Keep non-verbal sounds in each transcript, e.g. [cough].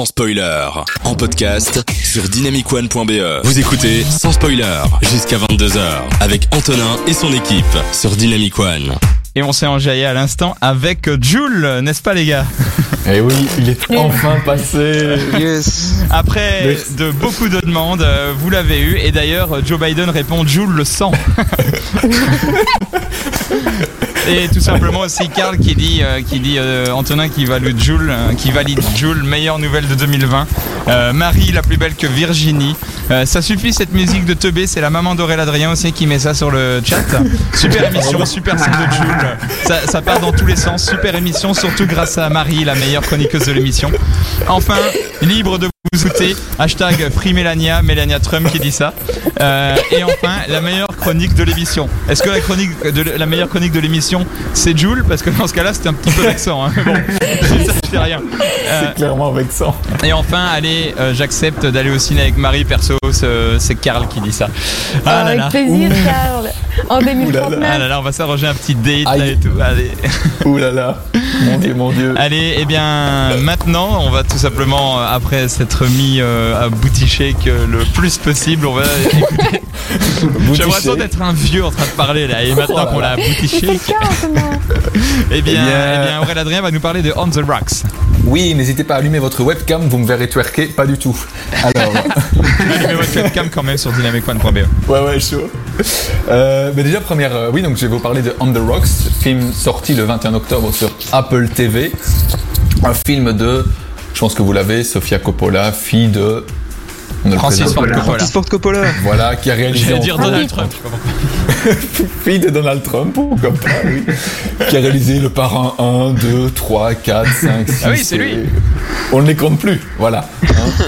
sans spoiler. En podcast sur dynamicone.be. Vous écoutez sans spoiler jusqu'à 22h avec Antonin et son équipe sur Dynamic One. Et on s'est enjaillé à l'instant avec Jules, n'est-ce pas les gars? Eh oui, il est enfin passé. Yes. Après de beaucoup de demandes, euh, vous l'avez eu. Et d'ailleurs, Joe Biden répond Jules le sang. [laughs] Et tout simplement aussi Karl qui dit, euh, qui dit euh, Antonin qui valide Jules, euh, qui valide Jules, meilleure nouvelle de 2020. Euh, Marie la plus belle que Virginie. Ça suffit cette musique de teubé, c'est la maman d'Aurélien Adrien aussi qui met ça sur le chat. Super émission, super son de Jules. Ça, ça part dans tous les sens, super émission, surtout grâce à Marie, la meilleure chroniqueuse de l'émission. Enfin, libre de vous outer, hashtag Free Melania, Melania Trump qui dit ça. Euh, et enfin, la meilleure chronique de l'émission. Est-ce que la chronique de la meilleure chronique de l'émission, c'est Jules Parce que dans ce cas-là, c'était un petit peu vexant. Hein. Bon, [laughs] fais rien. [laughs] Euh, C'est clairement vexant. et enfin, allez, euh, j'accepte d'aller au ciné avec Marie perso. c'est- Karl qui dit ça. Ah là Avec là. plaisir, Karl. En 2039. Ah là là, on va s'arranger un petit date là et tout. Allez. [laughs] Ouh là là. Mon dieu, mon dieu. Allez, eh bien, maintenant, on va tout simplement, euh, après s'être mis euh, à shake euh, le plus possible, on va [laughs] écouter. J'ai l'impression d'être un vieux en train de parler là, et maintenant Oh qu'on l'a moment. eh bien, Eh bien- eh bien, Aurélien Adrien va nous parler de On the Rocks. Oui, n'hésitez pas à allumer votre webcam, vous me verrez twerker, pas du tout. Alors, [laughs] Allumez votre webcam quand même sur dynamicone.be. ouais, ouais, chaud. Euh, mais déjà, première, euh, oui, donc je vais vous parler de On the Rocks, film sorti le 21 octobre sur Apple TV. Un film de, je pense que vous l'avez, Sofia Coppola, fille de. on ne le Francis Ford pas. Coppola. Coppola. Voilà, qui a réalisé. J'allais dire Donald Trump. [laughs] fille de Donald Trump, pourquoi pas, oui. qui a réalisé le parrain 1, 2, 3, 4, 5, 6. Ah oui, c'est lui. On ne les compte plus, voilà. hein.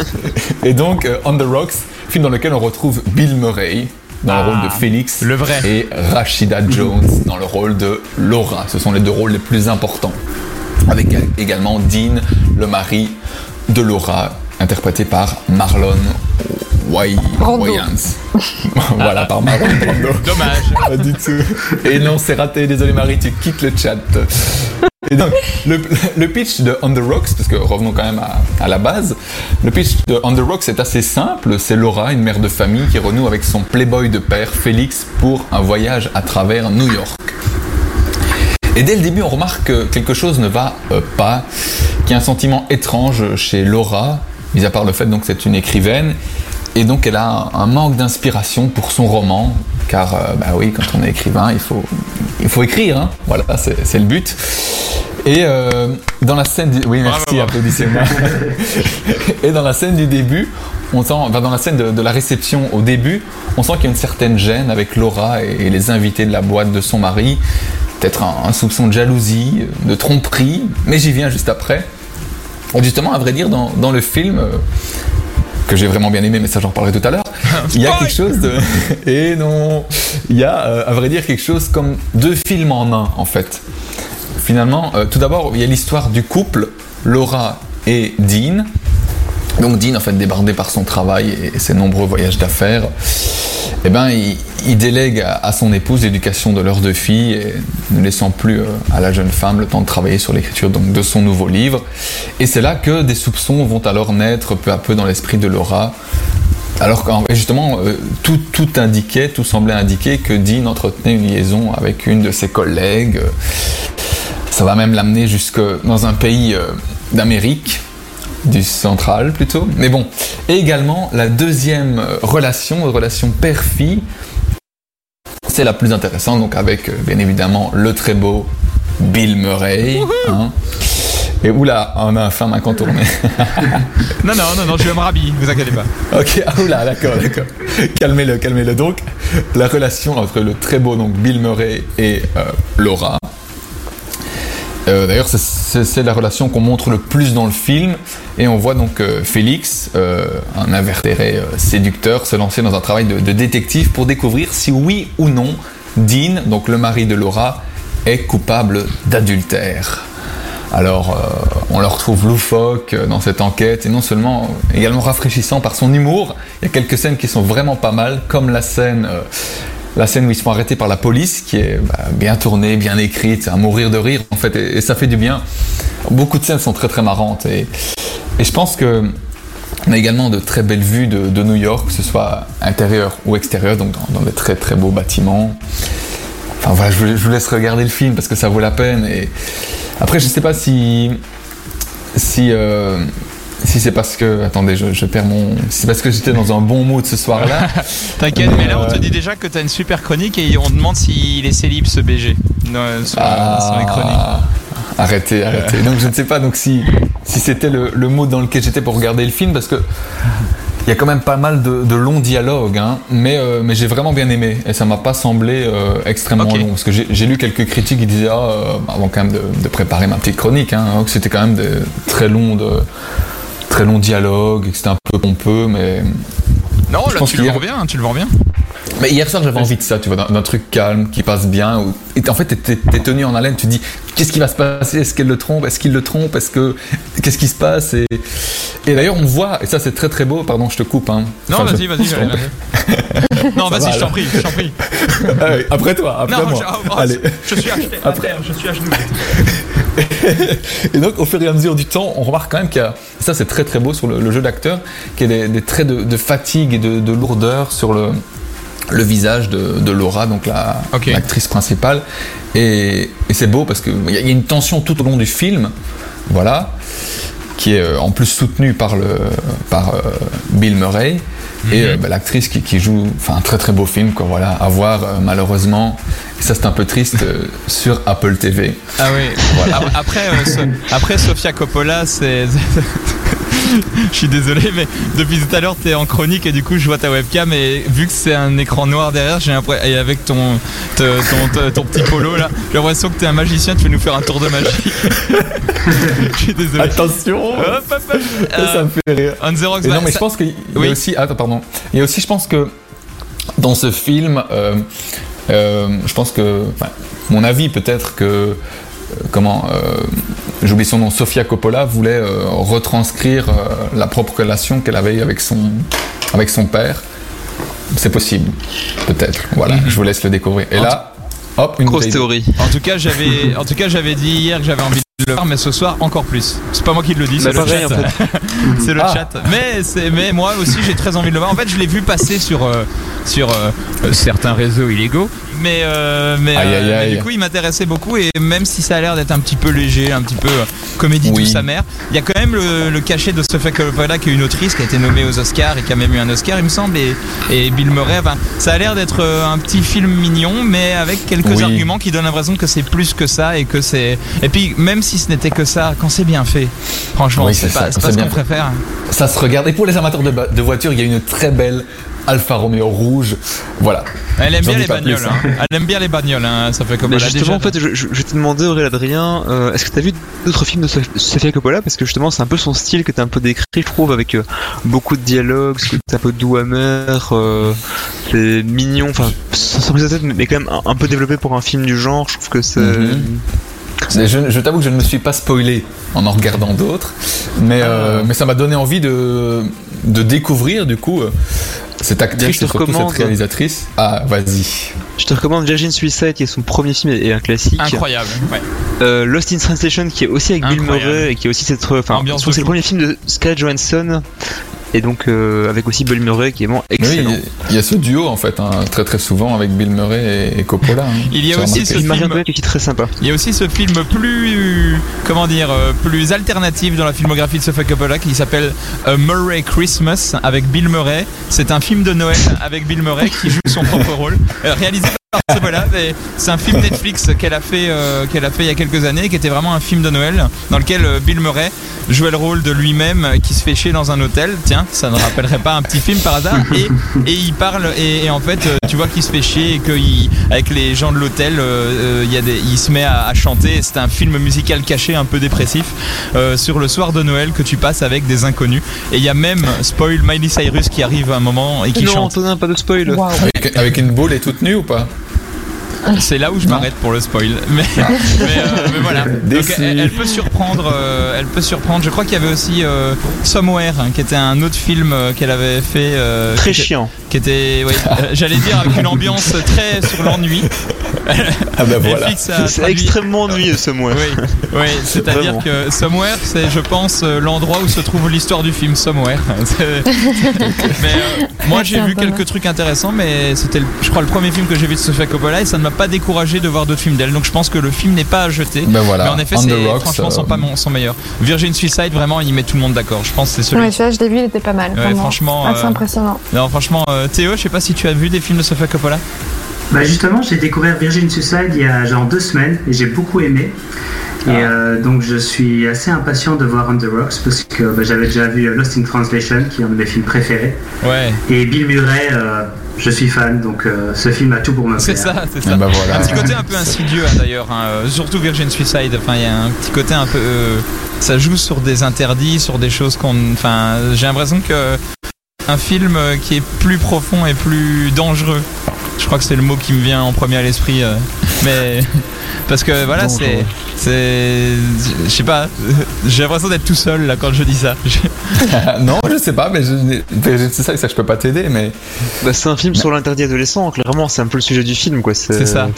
et donc, euh, On the Rocks, film dans lequel on retrouve Bill Murray dans le rôle de Félix le vrai. et Rashida Jones dans le rôle de Laura. Ce sont les deux rôles les plus importants. Avec également Dean, le mari de Laura, interprété par Marlon Brando. Wayans. [laughs] voilà, par Marlon Brando. Dommage. Pas du tout. Et non, c'est raté. Désolé Marie, tu quittes le chat. Et donc, le, le pitch de On the Rocks, parce que revenons quand même à, à la base, le pitch de On the Rocks est assez simple. C'est Laura, une mère de famille, qui renoue avec son playboy de père, Félix, pour un voyage à travers New York. Et dès le début, on remarque que quelque chose ne va euh, pas, qu'il y a un sentiment étrange chez Laura, mis à part le fait donc que c'est une écrivaine, et donc elle a un, manque d'inspiration pour son roman, car euh, bah oui, quand on est écrivain, il faut, il faut écrire, hein. voilà, c'est le but. Et euh, dans la scène, du... oui merci, applaudissez-moi. [laughs] et dans la scène du début, on sent, enfin dans la scène de, de la réception au début, on sent qu'il y a une certaine gêne avec Laura et, et les invités de la boîte de son mari, peut-être un, un soupçon de jalousie, de tromperie, mais j'y viens juste après. Justement, à vrai dire, dans, dans le film, euh, que j'ai vraiment bien aimé, mais ça j'en parlerai tout à l'heure, [laughs] il y a quelque chose de... [laughs] Et non, il y a, euh, à vrai dire, quelque chose comme deux films en un, en fait. Finalement, euh, tout d'abord, il y a l'histoire du couple, Laura et Dean. Donc Dean, en fait, débordé par son travail et ses nombreux voyages d'affaires, eh ben, il, délègue à, son épouse l'éducation de leurs deux filles, ne laissant plus euh, à la jeune femme le temps de travailler sur l'écriture de son nouveau livre. Et c'est là que des soupçons vont alors naître peu à peu dans l'esprit de Laura. Alors qu'en et justement, euh, tout, tout indiquait, tout semblait indiquer que Dean entretenait une liaison avec une de ses collègues. Ça va même l'amener jusque dans un pays euh, d'Amérique, du central plutôt. Mais bon, et également la deuxième relation, relation père-fille, c'est la plus intéressante, donc avec euh, bien évidemment le très beau Bill Murray. hein. Et oula, on a un fin main contourné. [laughs] Non, non, non, non, je vais me rhabiller, vous inquiétez pas. [laughs] Ok, ah oula, d'accord, d'accord. Calmez-le, calmez-le. Donc, la relation entre le très beau donc Bill Murray et euh, Laura. Euh, D'ailleurs, c'est- la relation qu'on montre le plus dans le film. Et on voit donc euh, Félix, euh, un invertéré séducteur, se lancer dans un travail de, détective pour découvrir si oui ou non Dean, donc le mari de Laura, est coupable d'adultère. Alors, on le retrouve loufoque dans cette enquête, et non seulement, également rafraîchissant par son humour. Il y a quelques scènes qui sont vraiment pas mal, comme la scène, la scène où ils se font arrêter par la police, qui est bah, bien tournée, bien écrite, à mourir de rire, en fait, et, ça fait du bien. beaucoup de scènes sont très très marrantes et, je pense que on a également de très belles vues de, New York, que ce soit intérieur ou extérieur, donc dans, des très très beaux bâtiments. Enfin voilà, je vous, laisse regarder le film parce que ça vaut la peine. Et après, je sais pas si si euh, si c'est parce que attendez, je, je perds mon. Si c'est parce que j'étais dans un bon mood ce soir-là. [laughs] T'inquiète, mais là on te Euh, dit déjà que t'as une super chronique et on demande s'il est célib ce BG dans- sur, sur les chroniques. Ah, arrêtez, arrêtez. Donc je ne sais pas donc si, si c'était le, le mood dans lequel j'étais pour regarder le film parce que il y a quand même pas mal de, de longs dialogues, hein, mais, euh, mais j'ai vraiment bien aimé et ça m'a pas semblé euh, extrêmement long parce que j'ai lu quelques critiques qui disaient ah, euh, avant quand même de, de préparer ma petite chronique hein, que c'était quand même des très longs de très longs dialogues et que c'était un peu pompeux mais Non, je là pense tu le vends bien, tu le vends bien. mais hier soir, j'avais envie de ça, tu vois, d'un truc calme, qui passe bien. Où... Et en fait, t'es t'es tenu en haleine, tu te dis, qu'est-ce qui va se passer? Est-ce qu'elle le trompe? Est-ce qu'il le trompe? Est-ce que qu'est-ce qui se passe? Et, et d'ailleurs, on voit, et ça c'est très très beau. Pardon, je te coupe. Hein. Non, Enfin, vas-y, vas-y, je vas-y. Non, vas-y, va, je t'en prie, je t'en prie. [laughs] Après toi, après Non, moi. je, oh, Allez. je suis acheté. à Après. terre, je suis à genoux. [laughs] [laughs] Et donc, au fur et à mesure du temps, on remarque quand même qu'il y a, et ça c'est très très beau sur le, le jeu d'acteur, qu'il y a des, des traits de, de fatigue et de, de lourdeur sur le, le visage de, de Laura, donc la- Ok. l'actrice principale. Et, et c'est beau parce qu'il y, a- il y a une tension tout au long du film, voilà, qui est euh, en plus soutenue par, le, par euh, Bill Murray. Et euh, bah, l'actrice qui, qui joue, enfin un très très beau film, quoi, voilà, à voir malheureusement, ça c'est un peu triste, euh, sur Apple TV. Ah oui. Ap- Après, euh, so- après Sofia Coppola, c'est. [laughs] Je suis désolé, mais depuis tout à l'heure, t'es en chronique et du coup, je vois ta webcam et vu que c'est un écran noir derrière, j'ai l'impression et avec ton te- ton, petit polo là, j'ai l'impression que t'es un magicien, tu veux nous faire un tour de magie. [laughs] Je suis désolé. Attention Hop, hop, hop. Ça, Euh, ça me fait rire. On the Rocks, non, mais je pense qu'il y a Oui. aussi. Attends, pardon. Il y a aussi, je pense que dans ce film, euh, euh, je pense que. enfin, mon avis, peut-être que. euh, Comment. euh, J'oublie son nom. Sofia Coppola voulait euh, retranscrire euh, la propre relation qu'elle avait avec son, avec son père. C'est possible. Peut-être. Voilà, Mhm. je vous laisse le découvrir. Et là, hop, une Grosse théorie. En tout cas, j'avais, en tout cas, j'avais dit hier que j'avais envie de le faire, mais ce soir encore plus. C'est pas moi qui le dis, c'est le chat. en fait. [laughs] c'est le Ah. chat. Mais c'est, mais moi aussi, j'ai très envie de le voir. En fait, je l'ai vu passer sur euh, sur euh, euh, certains réseaux illégaux, mais euh, mais, Aïe, euh, aïe, mais aïe. du coup, il m'intéressait beaucoup. Et même si ça a l'air d'être un petit peu léger, un petit peu euh, comédie Oui. douce amère, il y a quand même le, le cachet de Sofia Coppola, qui est une autrice qui a été nommée aux Oscars et qui a même eu un Oscar, il me semble, et, et Bill Murray. Enfin, ça a l'air d'être un petit film mignon, mais avec quelques Oui. arguments qui donnent l'impression que c'est plus que ça et que c'est. Et puis, même si ce n'était que ça, quand c'est bien fait, franchement, Oui, c'est pas, ça, ce qu'on préfère. Ça se regarde. Et pour les amateurs de, de voitures, il y a une très belle Alfa Romeo rouge. Voilà. Elle aime bien les bagnoles. plus, hein. Elle aime bien les bagnoles, hein. ça fait comme Mais justement, déjà- en fait, je, je, je vais te demander, Aurélien Adrien, euh, est-ce que t'as vu d'autres films de Sof- Sofia Coppola? Parce que justement, c'est un peu son style que t'as un peu décrit, je trouve, avec euh, beaucoup de dialogues, ce côté un peu doux amer, euh, c'est mignon, enfin, sans prise de tête, mais quand même un, un peu développé pour un film du genre. Je trouve que c'est. Mhm. Je, je t'avoue que je ne me suis pas spoilé en en regardant d'autres, mais, euh, mais ça m'a donné envie de, de découvrir du coup euh, cette actrice je te et surtout recommande. cette réalisatrice. Ah, vas-y. Je te recommande Virgin Suicide, qui est son premier film et un classique. Incroyable. Ouais. Euh, Lost in Translation, qui est aussi avec Bill. Murray et qui est aussi cette. Enfin, Ambiance je trouve de que c'est le premier film de Scarlett Johansson. Et donc, euh, avec aussi Bill Murray, qui est vraiment Oui, excellent. il y a- il y a ce duo en fait, hein, très très souvent avec Bill Murray et, et Coppola. hein. Il y a aussi ce film- qui est très sympa. Il y a aussi ce film plus, comment dire, euh, plus alternatif dans la filmographie de Sofia Coppola qui s'appelle A Murray Christmas avec Bill Murray. C'est un film de Noël avec Bill Murray qui joue son propre rôle, euh, réalisé mais C'est un film Netflix qu'elle a fait, euh, qu'elle a fait il y a quelques années, qui était vraiment un film de Noël dans lequel euh, Bill Murray jouait le rôle de lui-même euh, qui se fait chier dans un hôtel. Tiens, ça ne rappellerait pas un petit film par hasard. [laughs] Et, et il parle et, et en fait, euh, tu vois qu'il se fait chier et qu'avec les gens de l'hôtel, euh, il y a des, il se met à, à chanter. C'est un film musical caché, un peu dépressif, euh, sur le soir de Noël que tu passes avec des inconnus. Et il y a même spoil Miley Cyrus qui arrive à un moment et qui non, chante. Antonin, pas de spoil. Avec, une boule et toute nue ou pas? C'est là où je m'arrête pour le spoil. [laughs] Mais, mais, euh, mais voilà. [laughs] Donc, elle, elle peut surprendre euh, elle peut surprendre. Je crois qu'il y avait aussi euh, Somewhere, hein, qui était un autre film qu'elle avait fait. euh, Très qui chiant. Qui était, euh, j'allais dire, avec une ambiance très sur l'ennui. [laughs] Ah bah voilà. C'est traduit- extrêmement ennuyeux mois. Oui, oui c'est-à-dire que Somewhere, c'est, je pense, l'endroit où se trouve l'histoire du film Somewhere. Mais euh, moi, j'ai vu quelques trucs intéressants, mais c'était, je crois, le premier film que j'ai vu de Sofia Coppola et ça ne m'a pas découragé de voir d'autres films d'elle. Donc, je pense que le film n'est pas à jeter. Ben voilà. Mais en effet, On c'est, franchement, euh, son, pas mon, son meilleur. Virgin Suicide, vraiment, il met tout le monde d'accord. Je pense que c'est celui. Ouais, celui-là, je l'ai vu, il était pas mal. Ouais, franchement, Assez euh, impressionnant. Non, franchement, euh, Théo, je sais pas si tu as vu des films de Sofia Coppola. Bah justement, j'ai découvert Virgin Suicide il y a genre deux semaines et j'ai beaucoup aimé. Et euh, donc je suis assez impatient de voir On the Rocks parce que bah, j'avais déjà vu Lost in Translation qui est un de mes films préférés. Ouais, Et Bill Murray, euh, je suis fan donc euh, ce film a tout pour me c'est ça, c'est Ah ça. bah voilà. Un petit côté un peu insidieux hein, d'ailleurs, hein, euh, surtout Virgin Suicide. Enfin, il y a un petit côté un peu. euh, ça joue sur des interdits, sur des choses qu'on. Enfin, j'ai l'impression que un film qui est plus profond et plus dangereux. Je crois que c'est le mot qui me vient en premier à l'esprit. euh, mais [laughs] parce que voilà, c'est, c'est, je sais pas. [laughs] J'ai l'impression d'être tout seul là quand je dis ça. [laughs] Non, je sais pas, mais c'est ça, ça, je peux pas t'aider, mais Bah, c'est un film sur l'interdit adolescent, clairement, c'est un peu le sujet du film, quoi. C'est ça.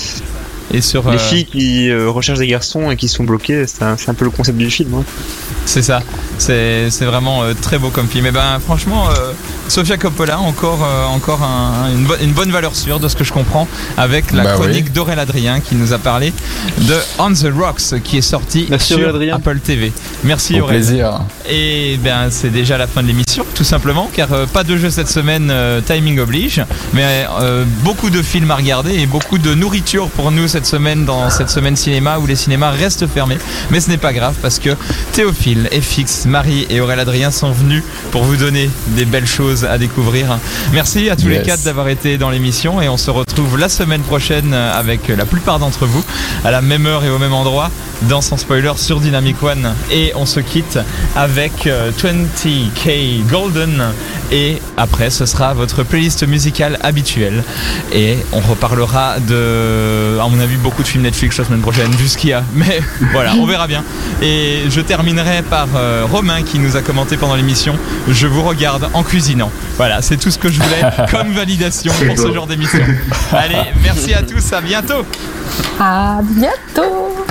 Et sur Les euh, filles qui euh, recherchent des garçons et qui sont bloqués, c'est un, c'est un peu le concept du film. hein. C'est ça, c'est c'est vraiment euh, très beau comme film. Et ben franchement, euh, Sofia Coppola, encore, euh, encore un- une, bo- une bonne valeur sûre de ce que je comprends, avec la Bah chronique oui. d'Aurel Adrien qui nous a parlé de On the Rocks qui est sorti Merci, sur Adrien. Apple TV. Merci au Aurel. plaisir. Et ben c'est déjà la fin de l'émission, tout simplement, car euh, pas de jeu cette semaine, euh, timing oblige, mais euh, beaucoup de films à regarder et beaucoup de nourriture pour nous cette semaine dans cette semaine cinéma où les cinémas restent fermés. Mais ce n'est pas grave parce que Théophile, Marie et Aurélien Adrien sont venus pour vous donner des belles choses à découvrir. Merci à tous les quatre d'avoir été dans l'émission et on se retrouve la semaine prochaine avec la plupart d'entre vous à la même heure et au même endroit dans Sans Spoiler sur Dynamic One. Et on se quitte avec euh, 20K Golden. Et après ce sera votre playlist musicale habituelle. Et on reparlera de à mon avis beaucoup de films Netflix la semaine prochaine vu ce qu'il y a. [laughs] Mais voilà on verra bien. Et je terminerai par euh, Romain qui nous a commenté pendant l'émission je vous regarde en cuisinant. Voilà c'est tout ce que je voulais [laughs] comme validation pour ce genre d'émission. [laughs] Allez merci à tous à bientôt. À bientôt